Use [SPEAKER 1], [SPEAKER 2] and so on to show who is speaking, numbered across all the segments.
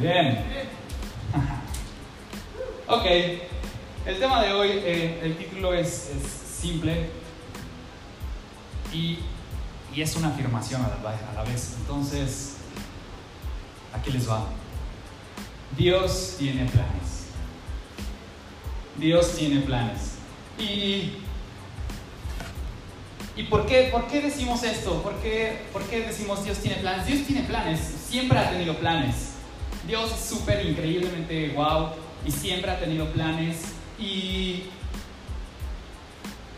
[SPEAKER 1] Bien. ok. El tema de hoy, eh, el título es, simple y, y, es una afirmación a la, a la vez. Entonces, aquí les va. Dios tiene planes. Dios tiene planes. Y ¿Y por qué, por qué decimos esto? ¿Por qué, ¿Por qué decimos Dios tiene planes? Dios tiene planes, siempre ha tenido planes. Dios es súper increíblemente wow y siempre ha tenido planes. Y,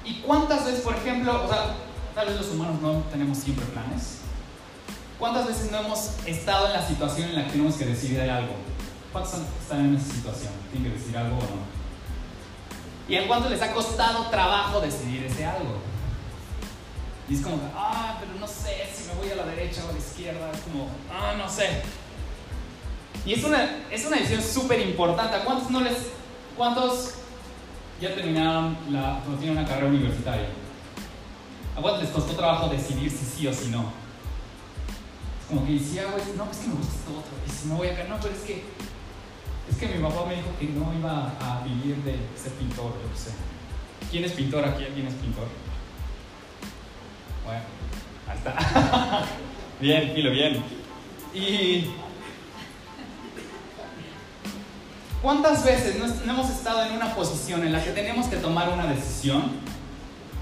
[SPEAKER 1] ¿Y cuántas veces, por ejemplo, o sea, tal vez los humanos no tenemos siempre planes? ¿Cuántas veces no hemos estado en la situación en la que tenemos que decidir algo? ¿Cuántos están en esa situación? ¿Tienen que decidir algo o no? ¿Y en cuánto les ha costado trabajo decidir ese algo? Y es como, ah, pero no sé si me voy a la derecha o a la izquierda. Es como, ah, no sé. Y es una, es una decisión súper importante. ¿A cuántos no les, cuántos ya terminaron la, o tienen una carrera universitaria? ¿A cuántos les costó trabajo decidir si sí o si no? Es como que hago esto, no, pues que me gusta esto otro. Y si no voy acá, no, pero es que, es que mi papá me dijo que no iba a vivir de ser pintor, yo sé. ¿Quién es pintor aquí? ¿Quién es pintor? Bueno, ahí está. bien, Filo, bien. Y. ¿Cuántas veces no, hemos estado en una posición en la que tenemos que tomar una decisión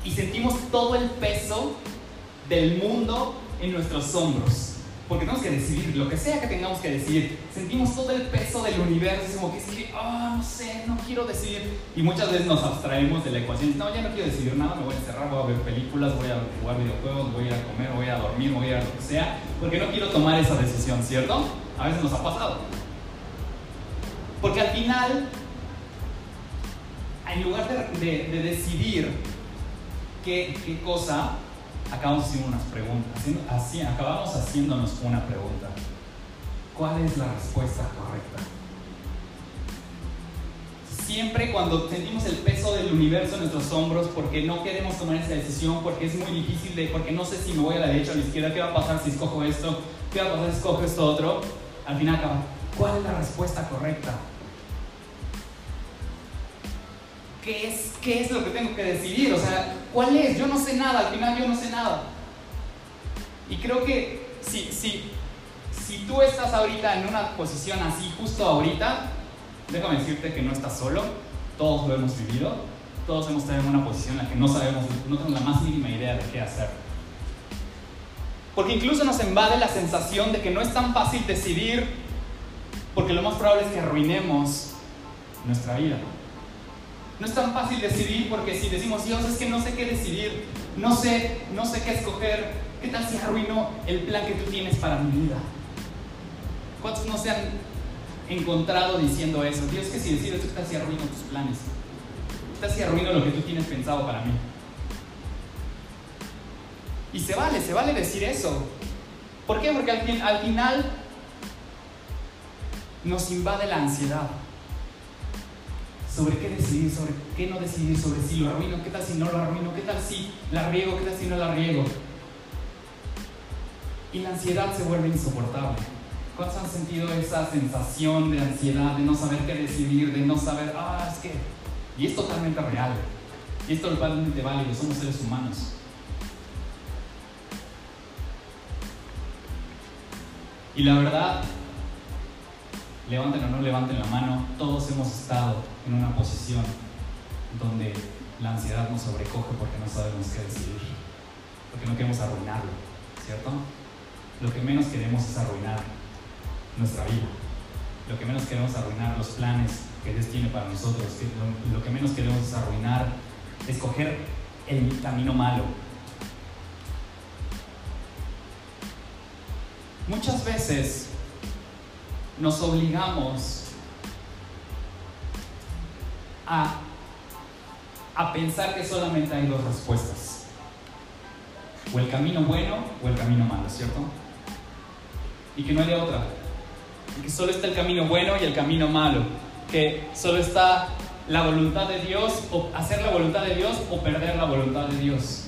[SPEAKER 1] y sentimos todo el peso del mundo en nuestros hombros? porque tenemos que decidir lo que sea que tengamos que decidir. Sentimos todo el peso del universo, es como que es que, ah, no sé, no quiero decidir. Y muchas veces nos abstraemos de la ecuación. No, ya no quiero decidir nada, me voy a encerrar, voy a ver películas, voy a jugar videojuegos, voy a comer, voy a dormir, voy a lo que sea, porque no quiero tomar esa decisión, ¿cierto? A veces nos ha pasado. Porque al final, en lugar de, de decidir qué, cosa, acabamos haciendo unas preguntas, acabamos haciéndonos una pregunta. ¿Cuál es la respuesta correcta? Siempre cuando sentimos el peso del universo en nuestros hombros porque no queremos tomar esa decisión, porque es muy difícil porque no sé si me voy a la derecha o a la izquierda, qué va a pasar si escojo esto, qué va a pasar si escojo esto otro, al final acaba, ¿cuál es la respuesta correcta? ¿Qué es, ¿qué es lo que tengo que decidir? O sea, ¿cuál es? Yo no sé nada, al final yo no sé nada. Y creo que si, si, tú estás ahorita en una posición así, justo ahorita, déjame decirte que no estás solo, todos lo hemos vivido, todos hemos estado en una posición en la que no sabemos, no tenemos la más mínima idea de qué hacer. Porque incluso nos invade la sensación de que no es tan fácil decidir, porque lo más probable es que arruinemos nuestra vida. No es tan fácil decidir porque si decimos, Dios, es que no sé qué decidir, no sé, no sé qué escoger, ¿qué tal si arruino el plan que tú tienes para mi vida? ¿Cuántos no se han encontrado diciendo eso? Dios, que si decides, ¿qué tal si arruino tus planes? ¿Qué tal si arruino lo que tú tienes pensado para mí? Y se vale, se vale decir eso. ¿Por qué? Porque al final nos invade la ansiedad sobre qué decidir, sobre qué no decidir, sobre si lo arruino, qué tal si no lo arruino, qué tal si la riego, qué tal si no la riego. Y la ansiedad se vuelve insoportable. ¿Cuántos han sentido esa sensación de ansiedad, de no saber qué decidir, de no saber, ah, es que... Y es totalmente real. Y es totalmente válido, somos seres humanos. Y la verdad, levanten o no levanten la mano, todos hemos estado en una posición donde la ansiedad nos sobrecoge porque no sabemos qué decidir, porque no queremos arruinarlo, ¿cierto? Lo que menos queremos es arruinar nuestra vida, lo que menos queremos es arruinar los planes que Dios tiene para nosotros, lo, que menos queremos es arruinar, escoger el camino malo. Muchas veces nos obligamos a, pensar que solamente hay dos respuestas. O el camino bueno o el camino malo, ¿cierto? Y que no hay otra. Y que solo está el camino bueno y el camino malo. Que solo está la voluntad de Dios o hacer la voluntad de Dios o perder la voluntad de Dios.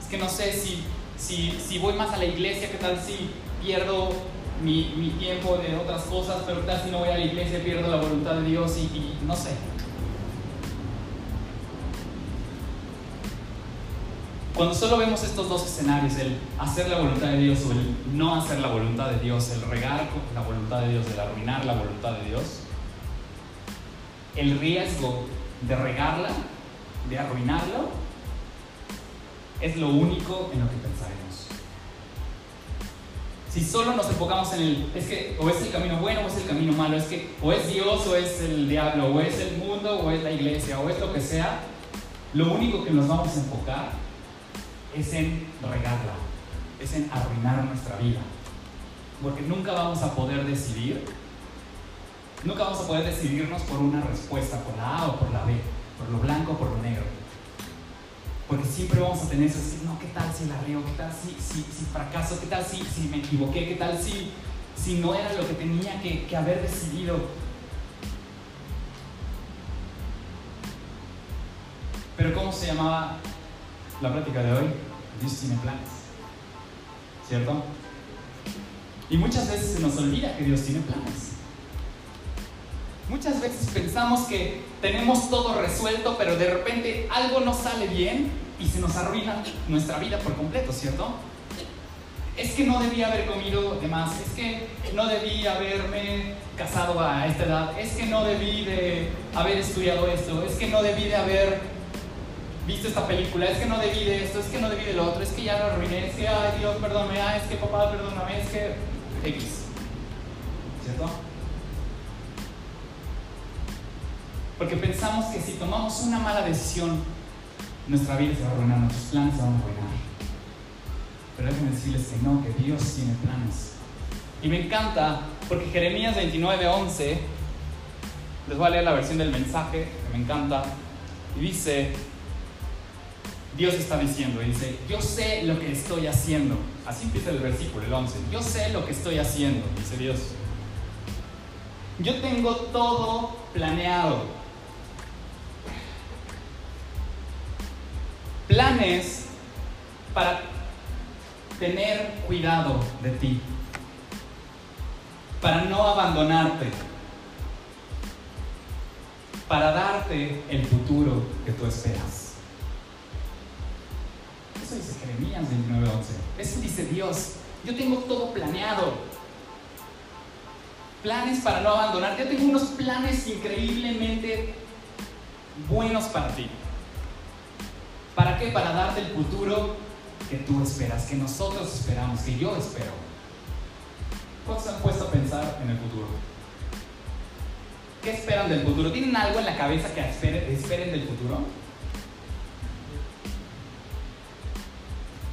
[SPEAKER 1] Es que no sé si, si, si voy más a la iglesia, ¿qué tal si pierdo mi, mi, tiempo de otras cosas, pero tal si no voy a la iglesia, pierdo la voluntad de Dios y, y no sé. Cuando solo vemos estos dos escenarios, el hacer la voluntad de Dios o el no hacer la voluntad de Dios, el regar la voluntad de Dios, el arruinar la voluntad de Dios, el riesgo de regarla, de arruinarlo, es lo único en lo que pensaremos. Si solo nos enfocamos en el, es que o es el camino bueno o es el camino malo, es que o es Dios o es el diablo, o es el mundo o es la iglesia, o es lo que sea, lo único que nos vamos a enfocar es en regarla, es en arruinar nuestra vida. Porque nunca vamos a poder decidir, nunca vamos a poder decidirnos por una respuesta, por la A o por la B, Porque siempre vamos a tener eso, no, ¿qué tal si la río? ¿Qué tal si, si, fracaso? ¿Qué tal si, si, me equivoqué? ¿Qué tal si, si no era lo que tenía que, que haber decidido? Pero ¿cómo se llamaba la práctica de hoy? Dios tiene planes. ¿Cierto? Y muchas veces se nos olvida que Dios tiene planes. Muchas veces pensamos que tenemos todo resuelto, pero de repente algo no sale bien y se nos arruina nuestra vida por completo, ¿cierto? Es que no debía haber comido de más, es que no debí haberme casado a esta edad, es que no debí de haber estudiado esto, es que no debí de haber visto esta película, es que no debí de esto, es que no debí de lo otro, es que ya lo arruiné, es que, ay Dios, perdóname, ah, es que papá, perdóname, es que X. ¿Cierto? Porque pensamos que si tomamos una mala decisión, nuestra vida se va a arruinar, nuestros planes se van a arruinar. Pero déjenme decirles que no, que Dios tiene planes. Y me encanta porque Jeremías 29, 11, les voy a leer la versión del mensaje, que me encanta, y dice, Dios está diciendo, dice, yo sé lo que estoy haciendo. Así empieza el versículo, el 11. Yo sé lo que estoy haciendo, dice Dios. Yo tengo todo planeado. Planes para tener cuidado de ti, para no abandonarte, para darte el futuro que tú esperas. Eso dice Jeremías 29:11. Eso dice Dios. Yo tengo todo planeado. Planes para no abandonarte. Yo tengo unos planes increíblemente buenos para ti. ¿Para qué? Para darte el futuro que tú esperas, que nosotros esperamos, que yo espero. ¿Cuántos han puesto a pensar en el futuro? ¿Qué esperan del futuro? ¿Tienen algo en la cabeza que esperen del futuro?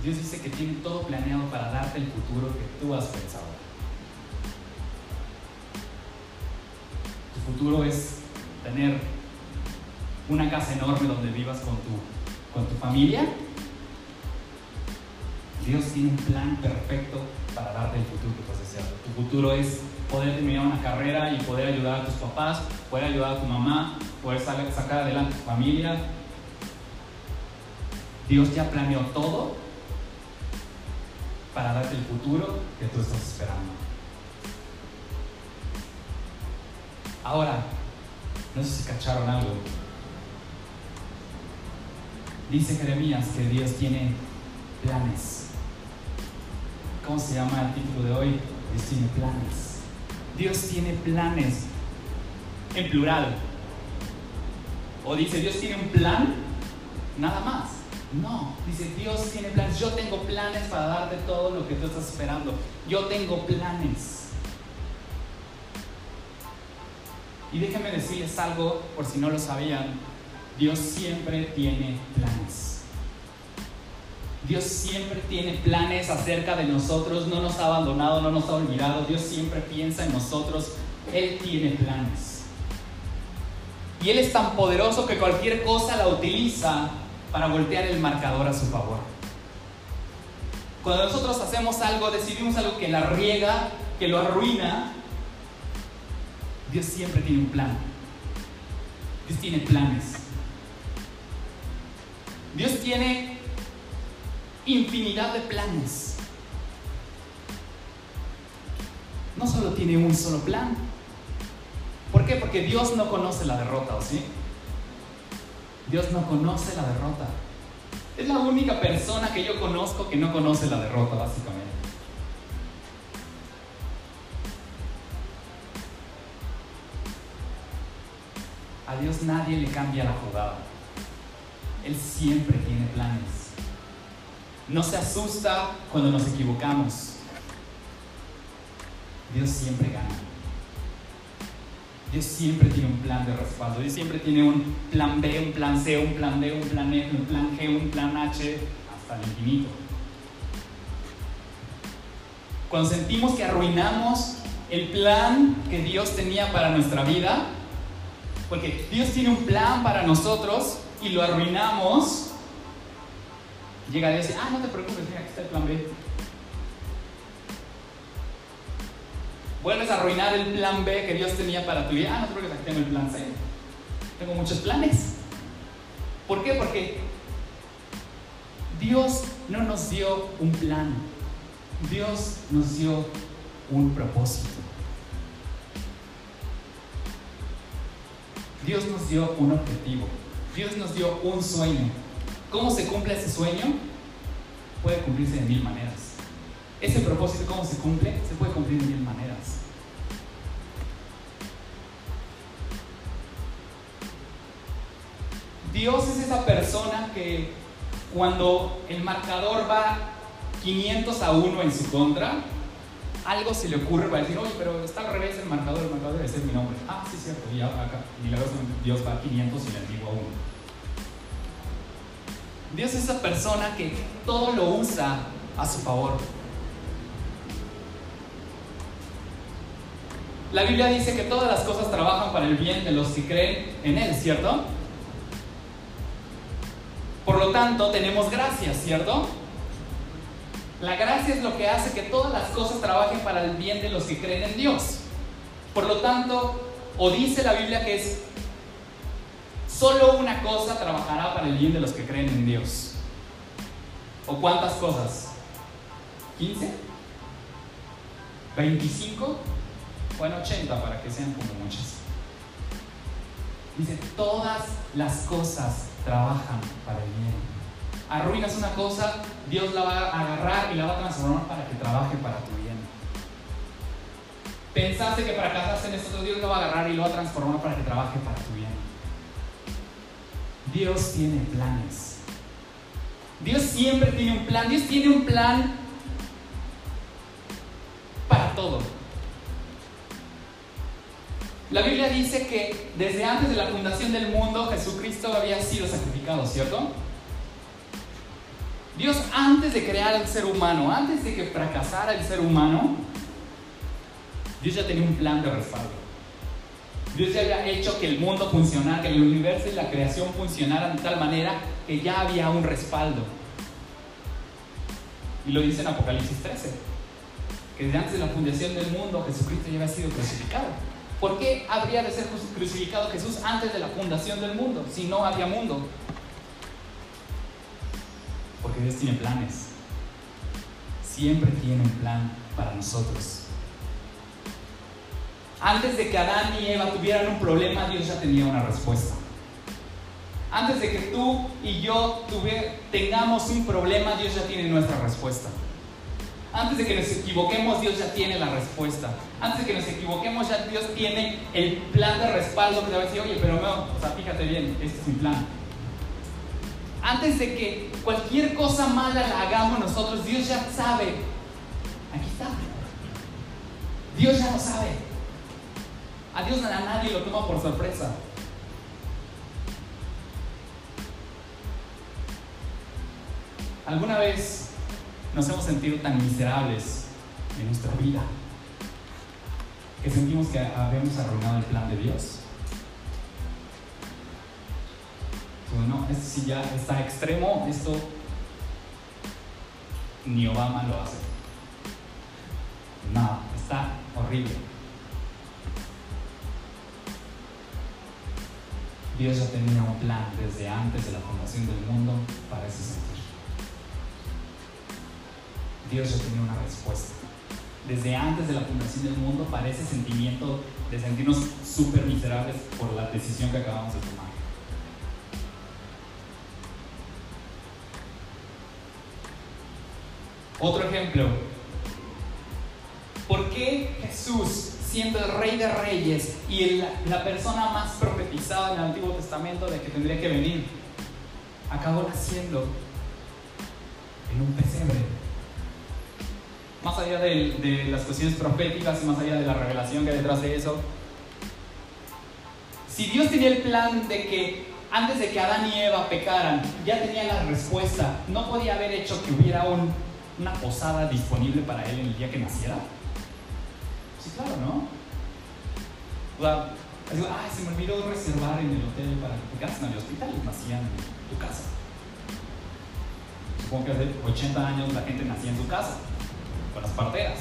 [SPEAKER 1] Dios dice que tiene todo planeado para darte el futuro que tú has pensado. Tu futuro es tener una casa enorme donde vivas con tu con tu familia, Dios tiene un plan perfecto para darte el futuro que tú has deseado. Tu futuro es poder terminar una carrera y poder ayudar a tus papás, poder ayudar a tu mamá, poder sacar adelante tu familia. Dios ya planeó todo para darte el futuro que tú estás esperando. Ahora, no sé si cacharon algo. Dice Jeremías que Dios tiene planes. ¿Cómo se llama el título de hoy? Dios tiene planes. Dios tiene planes. En plural. O dice, Dios tiene un plan, nada más. No, dice, Dios tiene planes. Yo tengo planes para darte todo lo que tú estás esperando. Yo tengo planes. Y déjenme decirles algo, por si no lo sabían, Dios siempre tiene planes. Dios siempre tiene planes acerca de nosotros, no nos ha abandonado, no nos ha olvidado. Dios siempre piensa en nosotros. Él tiene planes. Y Él es tan poderoso que cualquier cosa la utiliza para voltear el marcador a su favor. Cuando nosotros hacemos algo, decidimos algo que la riega, que lo arruina, Dios siempre tiene un plan. Dios tiene planes. Dios tiene infinidad de planes. no solo tiene un solo plan. ¿Por qué? Porque Dios no conoce la derrota, ¿o sí? Dios no conoce la derrota. Es la única persona que yo conozco que no conoce la derrota, básicamente. A Dios nadie le cambia la jugada. Él siempre tiene planes. No se asusta cuando nos equivocamos. Dios siempre gana. Dios siempre tiene un plan de respaldo. Dios siempre tiene un plan B, un plan C, un plan D, un plan E, un plan G, un plan H, hasta el infinito. Cuando sentimos que arruinamos el plan que Dios tenía para nuestra vida, porque Dios tiene un plan para nosotros y lo arruinamos, llega Dios y dice, ah, no te preocupes, mira, aquí está el plan B. Vuelves a arruinar el plan B que Dios tenía para tu vida. Ah, no te preocupes, aquí tengo el plan C. Tengo muchos planes. ¿Por qué? Porque Dios no nos dio un plan. Dios nos dio un propósito. Dios nos dio un objetivo. Dios nos dio un sueño. ¿Cómo se cumple ese sueño? Puede cumplirse de mil maneras. Ese propósito, ¿cómo se cumple? Se puede cumplir de mil maneras. Dios es esa persona que cuando el marcador va 500 a 1 en su contra, algo se le ocurre para decir, oye, pero está al revés el marcador, el marcador debe ser mi nombre. Ah, sí, cierto, y acá, milagrosamente Dios va a 500 y le digo a 1. Dios es esa persona que todo lo usa a su favor. La Biblia dice que todas las cosas trabajan para el bien de los que creen en Él, ¿cierto? Por lo tanto, tenemos gracia, ¿cierto? La gracia es lo que hace que todas las cosas trabajen para el bien de los que creen en Dios. Por lo tanto, o dice la Biblia que es solo una cosa trabajará para el bien de los que creen en Dios. ¿O cuántas cosas? ¿15? ¿25? Bueno, 80 para que sean como muchas. Dice, todas las cosas trabajan para el bien arruinas una cosa, Dios la va a agarrar y la va a transformar para que trabaje para tu bien. Pensaste que para casarse en esto, Dios lo va a agarrar y lo va a transformar para que trabaje para tu bien. Dios tiene planes. Dios siempre tiene un plan. Dios tiene un plan para todo. La Biblia dice que desde antes de la fundación del mundo Jesucristo había sido sacrificado, ¿cierto? Dios antes de crear al ser humano, antes de que fracasara el ser humano, Dios ya tenía un plan de respaldo. Dios ya había hecho que el mundo funcionara, que el universo y la creación funcionaran de tal manera que ya había un respaldo. Y lo dice en Apocalipsis 13, que desde antes de la fundación del mundo Jesucristo ya había sido crucificado. ¿Por qué habría de ser crucificado Jesús antes de la fundación del mundo si no había mundo? Porque Dios tiene planes. Siempre tiene un plan para nosotros. Antes de que Adán y Eva tuvieran un problema, Dios ya tenía una respuesta. Antes de que tú y yo tengamos un problema, Dios ya tiene nuestra respuesta. Antes de que nos equivoquemos, Dios ya tiene la respuesta. Antes de que nos equivoquemos, ya Dios tiene el plan de respaldo que te va a decir, oye, pero no, o sea, fíjate bien, este es mi plan antes de que cualquier cosa mala la hagamos nosotros, Dios ya sabe. Aquí está. Dios ya lo sabe. A Dios a nadie lo toma por sorpresa. ¿Alguna vez nos hemos sentido tan miserables en nuestra vida que sentimos que habíamos arruinado el plan de Dios? No, esto sí ya está extremo, esto ni Obama lo hace. No, está horrible. Dios ya tenía un plan desde antes de la fundación del mundo para ese sentir. Dios ya tenía una respuesta. desde antes de la fundación del mundo para ese sentimiento de sentirnos súper miserables por la decisión que acabamos de tomar. Otro ejemplo. ¿Por qué Jesús, siendo el rey de reyes y la persona más profetizada en el Antiguo Testamento de que tendría que venir, acabó naciendo en un pesebre? Más allá de, de las cuestiones proféticas y más allá de la revelación que hay detrás de eso, si Dios tenía el plan de que antes de que Adán y Eva pecaran, ya tenía la respuesta, ¿no podía haber hecho que hubiera un una posada disponible para él en el día que naciera? Sí, claro, ¿no? O sea, se me olvidó reservar en el hotel para que te cases en el hospital y nacían en tu casa. Supongo que hace 80 años la gente nacía en su casa, con las parteras.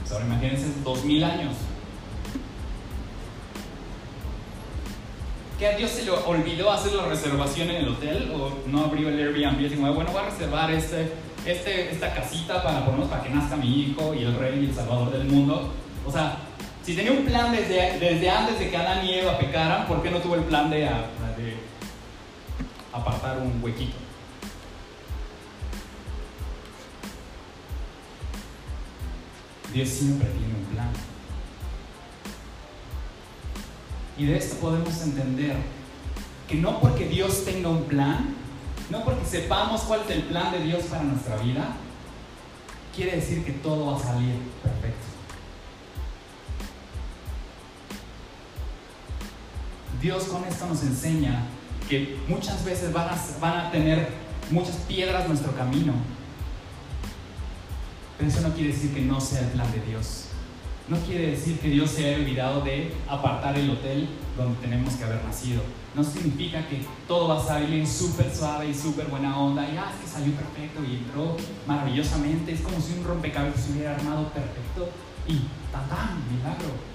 [SPEAKER 1] Pues ahora imagínense 2000 años. Que a Dios se le olvidó hacer la reservación en el hotel o no abrió el Airbnb y dijo, bueno, voy a reservar este, este, esta casita para, que nazca mi hijo y el rey y el salvador del mundo. O sea, si tenía un plan desde, antes de que Adán y Eva pecaran, ¿por qué no tuvo el plan de apartar un huequito? Dios siempre tiene un plan. Y de esto podemos entender que no porque Dios tenga un plan, no porque sepamos cuál es el plan de Dios para nuestra vida, quiere decir que todo va a salir perfecto. Dios con esto nos enseña que muchas veces van a, van a tener muchas piedras en nuestro camino, pero eso no quiere decir que no sea el plan de Dios no quiere decir que Dios se haya olvidado de apartar el hotel donde tenemos que haber nacido. No significa que todo va a salir súper suave y súper buena onda y ah, es que salió perfecto y entró maravillosamente. Es como si un rompecabezas se hubiera armado perfecto y ¡tatán! Milagro.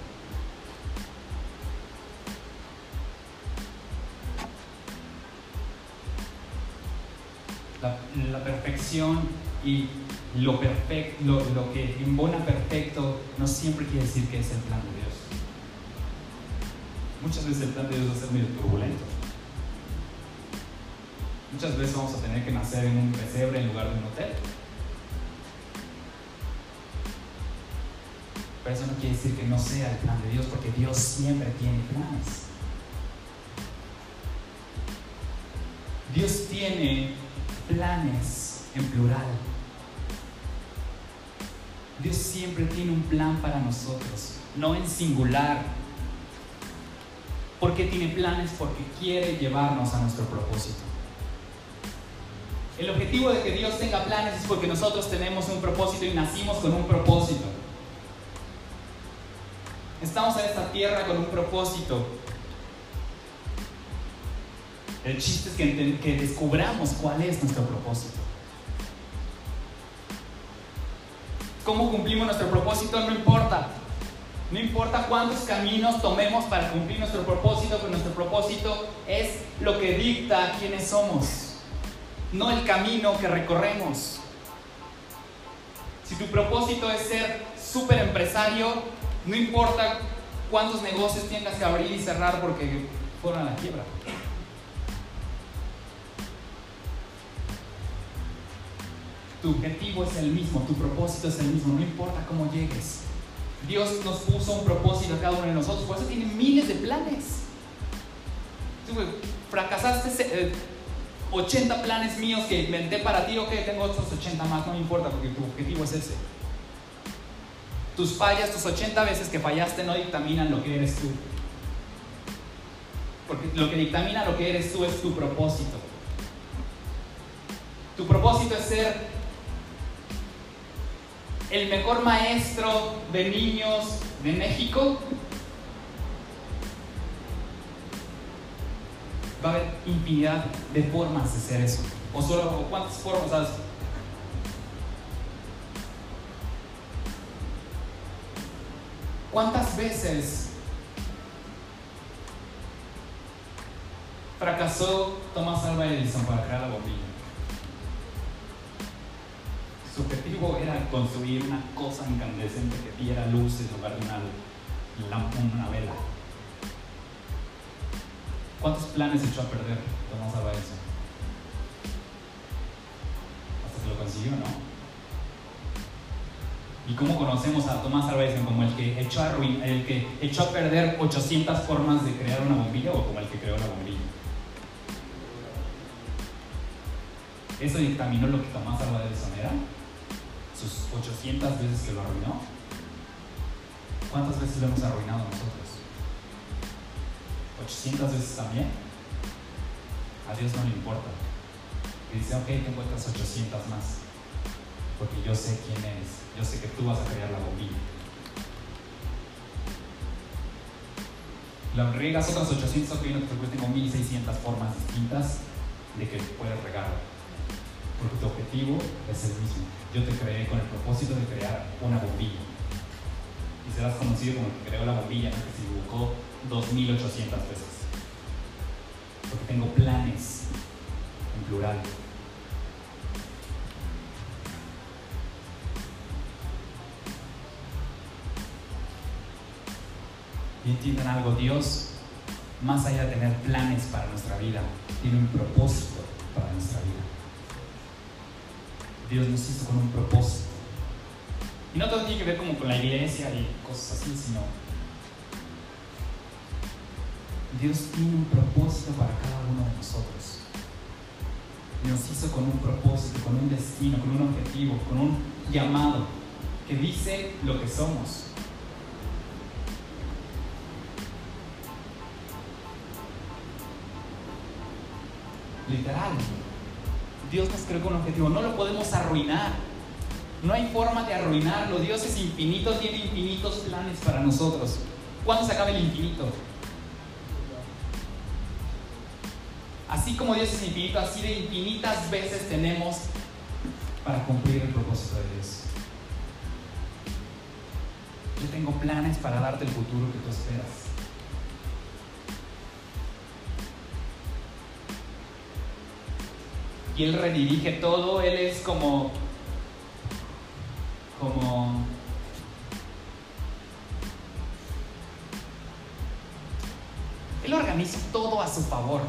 [SPEAKER 1] La, la perfección y lo, perfecto, lo, que embona perfecto no siempre quiere decir que es el plan de Dios. Muchas veces el plan de Dios va a ser medio turbulento. Muchas veces vamos a tener que nacer en un pesebre en lugar de un hotel. Pero eso no quiere decir que no sea el plan de Dios, porque Dios siempre tiene planes. Dios tiene planes en plural. Dios siempre tiene un plan para nosotros, no en singular. ¿Por qué tiene planes? Porque quiere llevarnos a nuestro propósito. El objetivo de que Dios tenga planes es porque nosotros tenemos un propósito y nacimos con un propósito. Estamos en esta tierra con un propósito. El chiste es que, que descubramos cuál es nuestro propósito. Cómo cumplimos nuestro propósito no importa. No importa cuántos caminos tomemos para cumplir nuestro propósito, pero nuestro propósito es lo que dicta quiénes somos, no el camino que recorremos. Si tu propósito es ser súper empresario, no importa cuántos negocios tengas que abrir y cerrar porque fueron a la quiebra. Tu objetivo es el mismo, tu propósito es el mismo, no importa cómo llegues. Dios nos puso un propósito a cada uno de nosotros, por eso tiene miles de planes. fracasaste 80 eh, planes míos que inventé para ti, ok, tengo otros 80 más, no me importa porque tu objetivo es ese. Tus fallas, tus 80 veces que fallaste no dictaminan lo que eres tú. Porque lo que dictamina lo que eres tú es tu propósito. Tu propósito es ser el mejor maestro de niños de México, va a haber infinidad de formas de ser eso. O solo, ¿cuántas formas sabes? ¿Cuántas veces fracasó Thomas Alva Edison para crear la bombilla? Su objetivo era construir una cosa incandescente que diera luz en lugar de una, una vela. ¿Cuántos planes echó a perder Tomás Alba Hasta que lo consiguió, ¿no? ¿Y cómo conocemos a Tomás Alba como el que, echó a el que echó a perder 800 formas de crear una bombilla o como el que creó la bombilla? Eso dictaminó lo que Tomás Alba Edison era, sus 800 veces que lo arruinó. ¿Cuántas veces lo hemos arruinado nosotros? ¿800 veces también? A Dios no le importa. Y dice, ok, tengo estas 800 más, porque yo sé quién es, yo sé que tú vas a crear la bombilla. La riegas otras 800, ok, no te tengo 1600 formas distintas de que puedes regarlo porque tu objetivo es el mismo. Yo te creé con el propósito de crear una bombilla. Y serás conocido como el que creó la bombilla, que se equivocó 2800 veces. Porque tengo planes en plural. Y entiendan algo, Dios, más allá de tener planes para nuestra vida, tiene un propósito para nuestra vida. Dios nos hizo con un propósito. Y no todo tiene que ver como con la iglesia y cosas así, sino Dios tiene un propósito para cada uno de nosotros. Nos hizo con un propósito, con un destino, con un objetivo, con un llamado que dice lo que somos. Literal. Dios nos creó con un objetivo, no lo podemos arruinar. No hay forma de arruinarlo. Dios es infinito, tiene infinitos planes para nosotros. ¿Cuándo se acaba el infinito? Así como Dios es infinito, así de infinitas veces tenemos para cumplir el propósito de Dios. Yo tengo planes para darte el futuro que tú esperas. Y Él redirige todo, Él es como, como, Él organiza todo a su favor.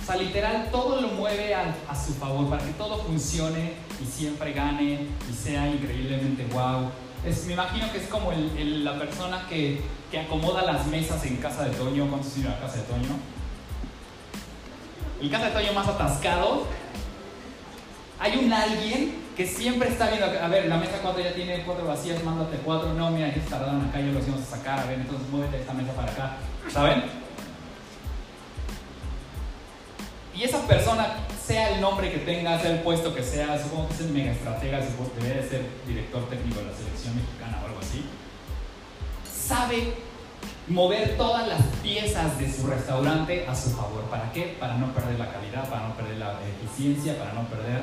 [SPEAKER 1] O sea, literal, todo lo mueve a, su favor para que todo funcione y siempre gane y sea increíblemente wow. Es, me imagino que es como la persona que, que, acomoda las mesas en casa de Toño. ¿Cuántos iban a casa de Toño? El casa de Toño más atascado, hay un alguien que siempre está viendo, a ver, la mesa 4 ya tiene cuatro vacías, mándate cuatro, no, mira, que tardaron acá, ya los íbamos a sacar, a ver, entonces muévete esta mesa para acá, ¿saben? Y esa persona, sea el nombre que tenga, sea el puesto que sea, supongo que es el mega estratega, debe de ser director técnico de la selección mexicana o algo así, sabe mover todas las piezas de su restaurante a su favor. ¿Para qué? Para no perder la calidad, para no perder la eficiencia, para no perder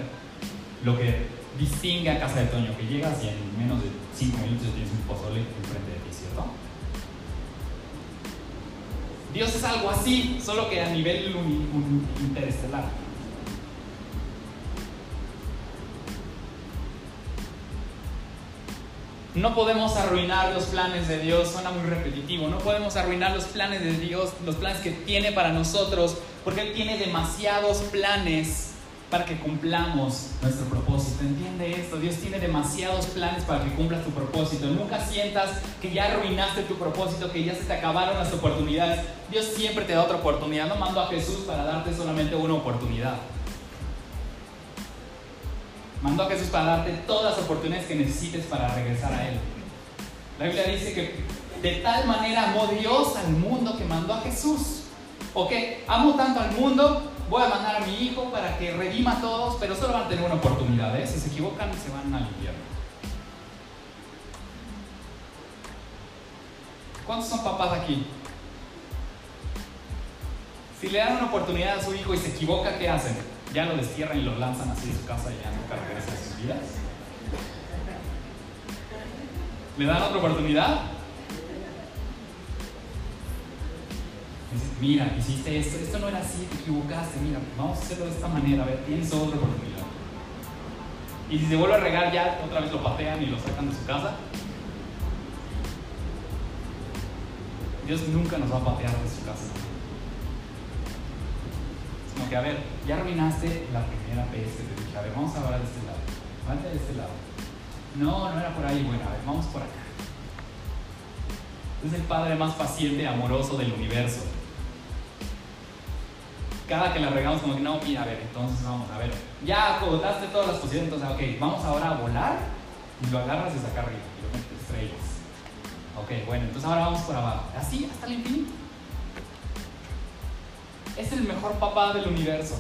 [SPEAKER 1] lo que distingue a Casa de Toño, que llegas y en menos de 5 minutos tienes un pozole enfrente de ti, ¿cierto? Dios es algo así, solo que a nivel interestelar. No podemos arruinar los planes de Dios, suena muy repetitivo. No podemos arruinar los planes de Dios, los planes que tiene para nosotros, porque Él tiene demasiados planes para que cumplamos nuestro propósito. ¿Entiende esto? Dios tiene demasiados planes para que cumplas tu propósito. Nunca sientas que ya arruinaste tu propósito, que ya se te acabaron las oportunidades. Dios siempre te da otra oportunidad. No mando a Jesús para darte solamente una oportunidad. Mandó a Jesús para darte todas las oportunidades que necesites para regresar a Él. La Biblia dice que de tal manera amó Dios al mundo que mandó a Jesús. Ok, amo tanto al mundo, voy a mandar a mi hijo para que redima a todos, pero solo van a tener una oportunidad. ¿eh? Si se equivocan, se van al infierno. ¿Cuántos son papás aquí? Si le dan una oportunidad a su hijo y se equivoca, ¿qué hacen? Ya lo destierran y lo lanzan así de su casa y ya nunca regresa a sus vidas. ¿Le dan otra oportunidad? mira, hiciste esto, esto no era así, te equivocaste, mira, vamos a hacerlo de esta manera, a ver, tienes otra oportunidad. Y si se vuelve a regar, ya otra vez lo patean y lo sacan de su casa. Dios nunca nos va a patear de su casa. Sino que, a ver, ya arruinaste la primera vez que te dije, a ver, vamos a hablar de este lado. Vale de este lado. No, no era por ahí, bueno, a ver, vamos por acá. Es el Padre más paciente amoroso del universo. Cada que la regamos como que no, mira, a ver, entonces vamos a ver. Ya acotaste todas las posiciones, entonces, ok, vamos ahora a volar y lo agarras desde acá arriba y lo metes estrellas. Ok, bueno, entonces ahora vamos por abajo. Así hasta el infinito. Es el mejor papá del universo.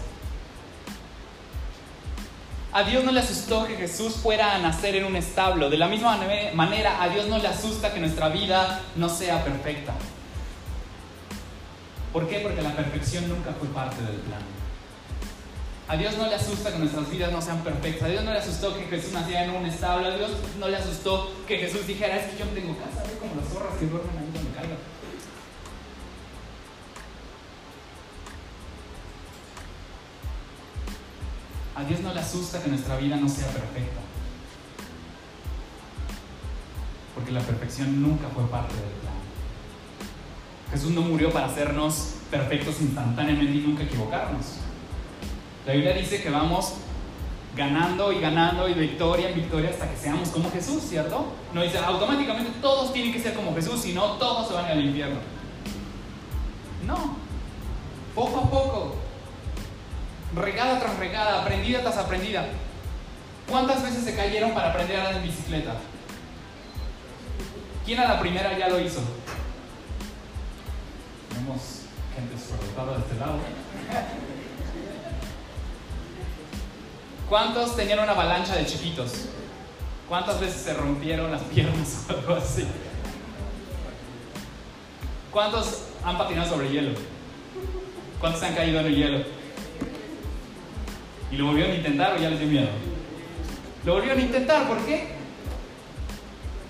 [SPEAKER 1] A Dios no le asustó que Jesús fuera a nacer en un establo. De la misma manera, a Dios no le asusta que nuestra vida no sea perfecta. ¿Por qué? Porque la perfección nunca fue parte del plan. A Dios no le asusta que nuestras vidas no sean perfectas. A Dios no le asustó que Jesús naciera en un establo. A Dios no le asustó que Jesús dijera, es que yo tengo casa, como las zorras que duermen ahí donde caigan. A Dios no le asusta que nuestra vida no sea perfecta. Porque la perfección nunca fue parte del plan. Jesús no murió para hacernos perfectos instantáneamente y nunca equivocarnos. La Biblia dice que vamos ganando y ganando y victoria en victoria hasta que seamos como Jesús, ¿cierto? No dice automáticamente todos tienen que ser como Jesús, si no todos se van al infierno. Aprendida tras aprendida. ¿Cuántas veces se cayeron para aprender a andar en bicicleta? ¿Quién a la primera ya lo hizo? Tenemos gente superdotada de este lado. ¿Cuántos tenían una avalancha de chiquitos? ¿Cuántas veces se rompieron las piernas o algo así? ¿Cuántos han patinado sobre hielo? ¿Cuántos han caído en el hielo? Y lo volvieron a intentar o ya les dio miedo. Lo volvieron a intentar, ¿por qué?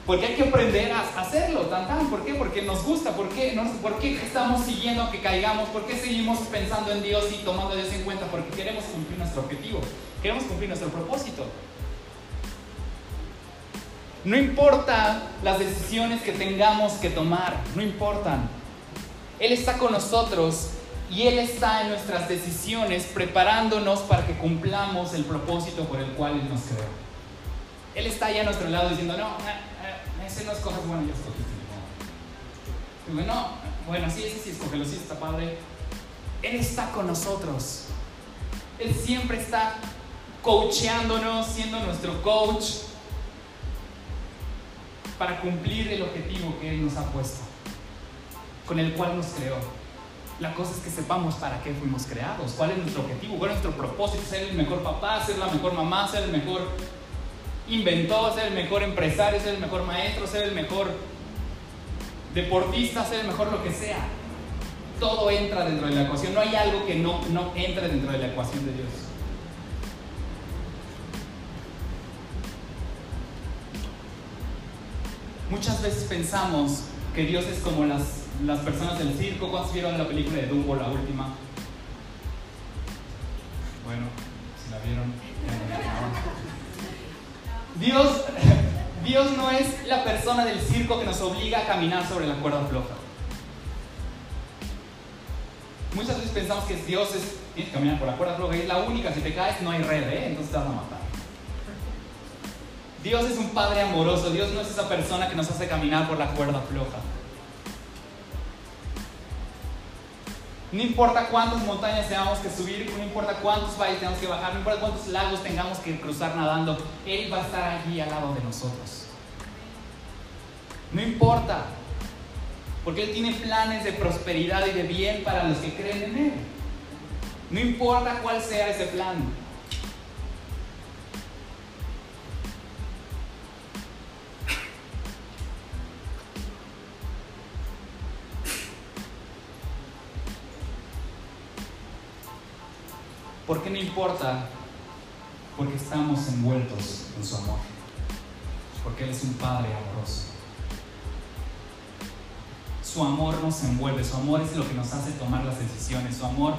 [SPEAKER 1] Porque hay que aprender a hacerlo, tan. ¿Por qué? Porque nos gusta. ¿Por qué? ¿Por qué estamos siguiendo que caigamos? ¿Por qué seguimos pensando en Dios y tomando a Dios en cuenta? Porque queremos cumplir nuestro objetivo. Queremos cumplir nuestro propósito. No importa las decisiones que tengamos que tomar, no importan. Él está con nosotros y Él está en nuestras decisiones preparándonos para que cumplamos el propósito por el cual Él nos creó. Él está ahí a nuestro lado diciendo, no, ese no escoges, bueno, ya escogiste. Bueno, bueno, sí, ese sí, escógelo, sí está padre. Él está con nosotros. Él siempre está coacheándonos, siendo nuestro coach para cumplir el objetivo que Él nos ha puesto, con el cual nos creó. La cosa es que sepamos para qué fuimos creados, cuál es nuestro objetivo, cuál es nuestro propósito, ser el mejor papá, ser la mejor mamá, ser el mejor inventor, ser el mejor empresario, ser el mejor maestro, ser el mejor deportista, ser el mejor lo que sea. Todo entra dentro de la ecuación, no hay algo que no, no entre dentro de la ecuación de Dios. Muchas veces pensamos que Dios es como las las personas del circo, ¿cuántos vieron la película de Dumbo, la última? Bueno, si la vieron. Dios, Dios no es la persona del circo que nos obliga a caminar sobre la cuerda floja. Muchas veces pensamos que Dios es, tienes que caminar por la cuerda floja y es la única, si te caes no hay red, ¿eh? entonces te vas a matar. Dios es un Padre amoroso, Dios no es esa persona que nos hace caminar por la cuerda floja. No importa cuántas montañas tengamos que subir, no importa cuántos valles tengamos que bajar, no importa cuántos lagos tengamos que cruzar nadando, Él va a estar allí al lado de nosotros. No importa, porque Él tiene planes de prosperidad y de bien para los que creen en Él. No importa cuál sea ese plan. ¿Por qué no importa? Porque estamos envueltos en su amor. Porque Él es un Padre amoroso. Su amor nos envuelve, su amor es lo que nos hace tomar las decisiones, su amor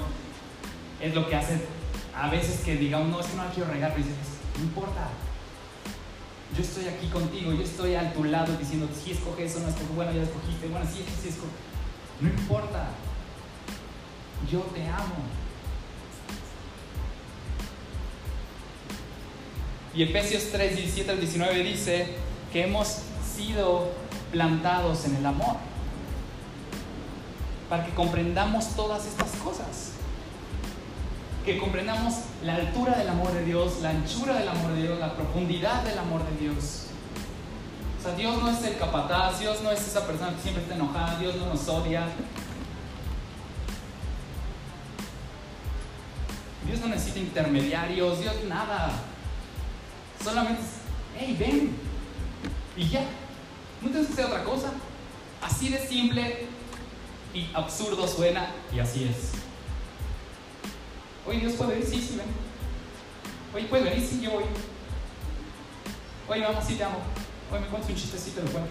[SPEAKER 1] es lo que hace a veces que digamos, no, es que no la quiero regar, pero dices, No importa. Yo estoy aquí contigo, yo estoy a tu lado diciendo, si escoges eso, no escoges, bueno, ya escogiste, bueno, sí, sí escoges. No importa. Yo te amo. Y Efesios 3, 17 al 19 dice que hemos sido plantados en el amor. Para que comprendamos todas estas cosas que comprendamos la altura del amor de Dios, la anchura del amor de Dios, la profundidad del amor de Dios. O sea, Dios no es el capataz, Dios no es esa persona que siempre está enojada, Dios no nos odia. Dios no necesita intermediarios, Dios nada. Solamente hey, ven. Y ya. No tienes que hacer otra cosa. Así de simple y absurdo suena y así es. Oye, Dios puede venir, sí, sí, ven. Oye, ¿puedes venir? Sí, yo voy. Oye, mamá, sí te amo. Oye, me cuentas un chistecito, lo cuento.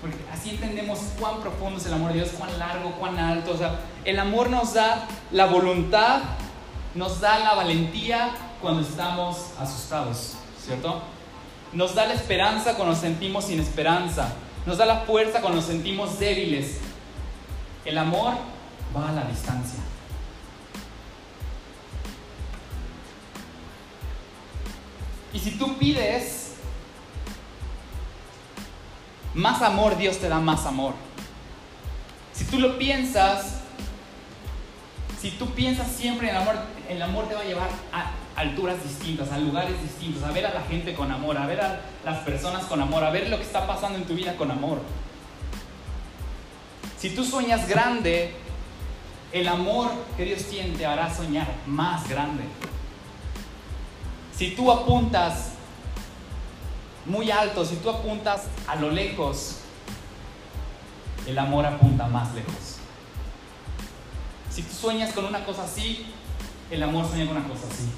[SPEAKER 1] Porque así entendemos cuán profundo es el amor de Dios, cuán largo, cuán alto. O sea, el amor nos da la voluntad, nos da la valentía cuando estamos asustados, ¿cierto? Nos da la esperanza cuando nos sentimos sin esperanza. Nos da la fuerza cuando nos sentimos débiles. El amor va a la distancia. Y si tú pides más amor, Dios te da más amor. Si tú lo piensas, si tú piensas siempre en el amor, el amor te va a llevar a alturas distintas, a lugares distintos, a ver a la gente con amor, a ver a las personas con amor, a ver lo que está pasando en tu vida con amor. Si tú sueñas grande, el amor que Dios tiene te hará soñar más grande. Si tú apuntas muy alto, si tú apuntas a lo lejos, el amor apunta más lejos. Si tú sueñas con una cosa así, el amor sueña con una cosa así.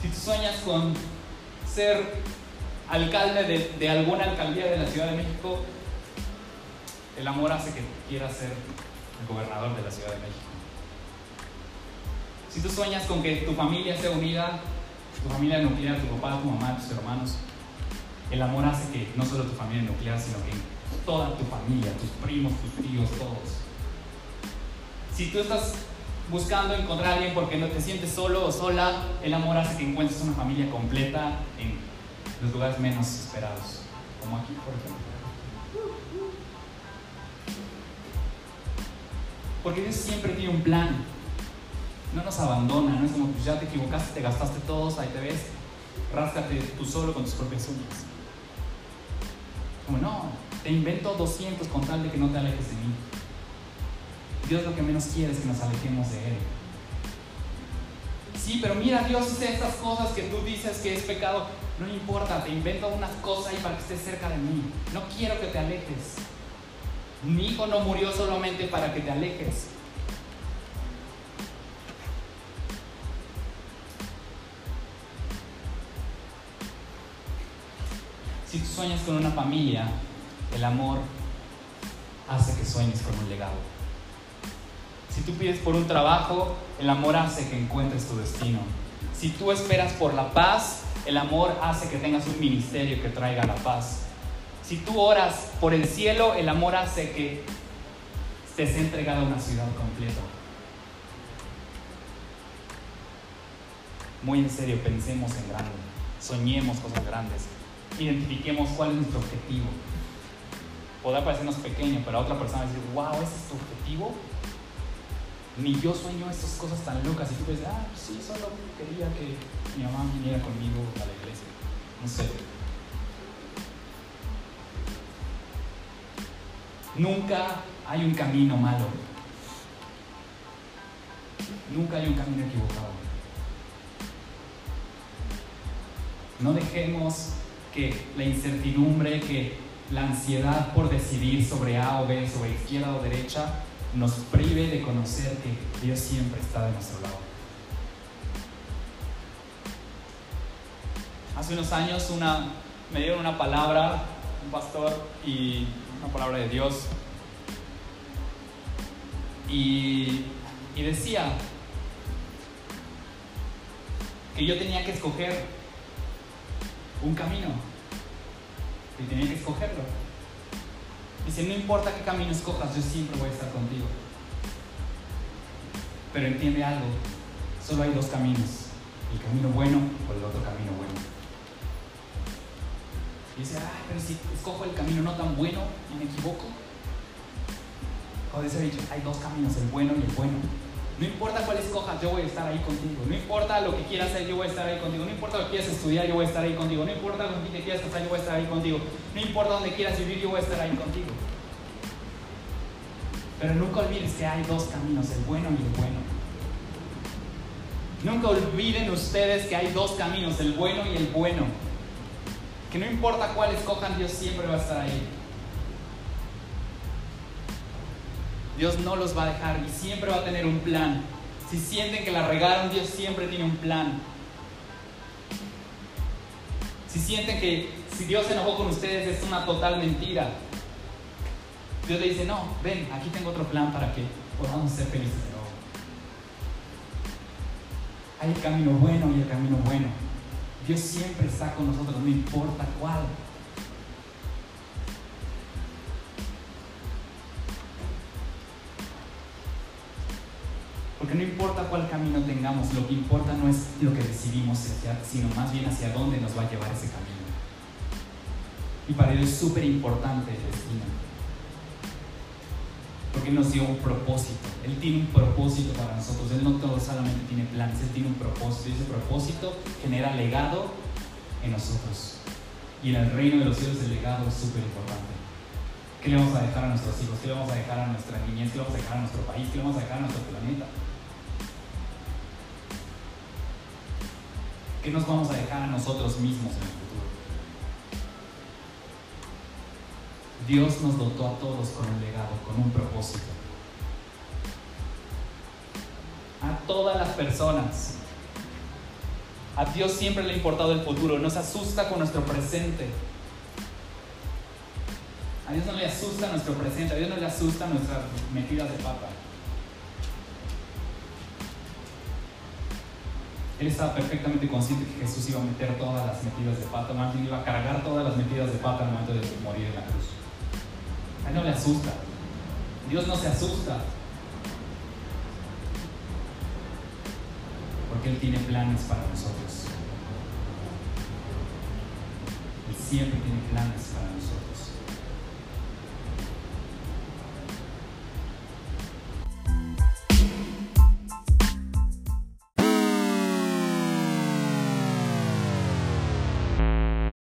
[SPEAKER 1] Si tú sueñas con ser alcalde de, de, alguna alcaldía de la Ciudad de México, el amor hace que quieras ser el gobernador de la Ciudad de México. Si tú sueñas con que tu familia sea unida, tu familia nuclear, tu papá, tu mamá, tus hermanos. El amor hace que no solo tu familia nuclear, sino que toda tu familia, tus primos, tus tíos, todos. Si tú estás buscando encontrar a alguien porque no te sientes solo o sola, el amor hace que encuentres una familia completa en los lugares menos esperados, como aquí, por ejemplo. Porque Dios siempre tiene un plan no nos abandona, no es como, pues ya te equivocaste, te gastaste todos, ahí te ves, ráscate tú solo con tus propias uñas. Como no, te invento 200 con tal de que no te alejes de mí. Dios lo que menos quiere es que nos alejemos de Él. Sí, pero mira, Dios hace estas cosas que tú dices que es pecado. No importa, te invento unas cosas ahí para que estés cerca de mí. No quiero que te alejes. Mi hijo no murió solamente para que te alejes. Si tú sueñas con una familia, el amor hace que sueñes con un legado. Si tú pides por un trabajo, el amor hace que encuentres tu destino. Si tú esperas por la paz, el amor hace que tengas un ministerio que traiga la paz. Si tú oras por el cielo, el amor hace que estés entregado a una ciudad completa. Muy en serio, pensemos en grande, soñemos cosas grandes identifiquemos cuál es nuestro objetivo. Podrá parecernos pequeño, pero a otra persona decir, wow, ese es tu objetivo. Ni yo sueño estas cosas tan locas. Y tú dices, ah, sí, solo quería que mi mamá viniera conmigo a la iglesia. No sé. Nunca hay un camino malo. Nunca hay un camino equivocado. No dejemos que la incertidumbre, que la ansiedad por decidir sobre A o B, sobre izquierda o derecha, nos prive de conocer que Dios siempre está de nuestro lado. Hace unos años una, me dieron una palabra, un pastor, y una palabra de Dios. Y, y decía, que yo tenía que escoger un camino. Y tenía que escogerlo. Dice, no importa qué camino escojas, yo siempre voy a estar contigo. Pero entiende algo, solo hay dos caminos, el camino bueno o el otro camino bueno. dice, ay, pero si escojo el camino no tan bueno y me equivoco. O dice, dicho, hay dos caminos, el bueno y el bueno. No importa cuál escojas, yo voy a estar ahí contigo. No importa lo que quieras hacer, yo voy a estar ahí contigo. No importa lo que quieras estudiar, yo voy a estar ahí contigo. No importa con te quieras casar, yo voy a estar ahí contigo. No importa dónde quieras vivir, yo voy a estar ahí contigo. Pero nunca olvides que hay dos caminos, el bueno y el bueno. Nunca olviden ustedes que hay dos caminos, el bueno y el bueno. Que no importa cuál escojan, Dios siempre va a estar ahí. Dios no los va a dejar y siempre va a tener un plan. Si sienten que la regaron, Dios siempre tiene un plan. Si sienten que si Dios se enojó con ustedes es una total mentira. Dios le dice, no, ven, aquí tengo otro plan para que podamos ser felices. Hay el camino bueno y el camino bueno. Dios siempre está con nosotros, no importa cuál. Porque no importa cuál camino tengamos, lo que importa no es lo que decidimos, sino más bien hacia dónde nos va a llevar ese camino. Y para Dios es súper importante el destino. Porque Él nos dio un propósito. Él tiene un propósito para nosotros. Él no todo solamente tiene planes, Él tiene un propósito. Y ese propósito genera legado en nosotros. Y en el reino de los cielos el legado es súper importante. ¿Qué le vamos a dejar a nuestros hijos? ¿Qué le vamos a dejar a nuestra niñez? ¿Qué le vamos a dejar a nuestro país? ¿Qué le vamos a dejar a nuestro planeta? ¿Qué nos vamos a dejar a nosotros mismos en el futuro? Dios nos dotó a todos con un legado, con un propósito. A todas las personas. A Dios siempre le ha importado el futuro, nos asusta con nuestro presente. A Dios no le asusta nuestro presente, a Dios no le asusta nuestras metidas de pata. Él estaba perfectamente consciente que Jesús iba a meter todas las metidas de pata, bien iba a cargar todas las metidas de pata al momento de morir en la cruz. A él no le asusta. Dios no se asusta. Porque Él tiene planes para nosotros. Él siempre tiene planes para nosotros.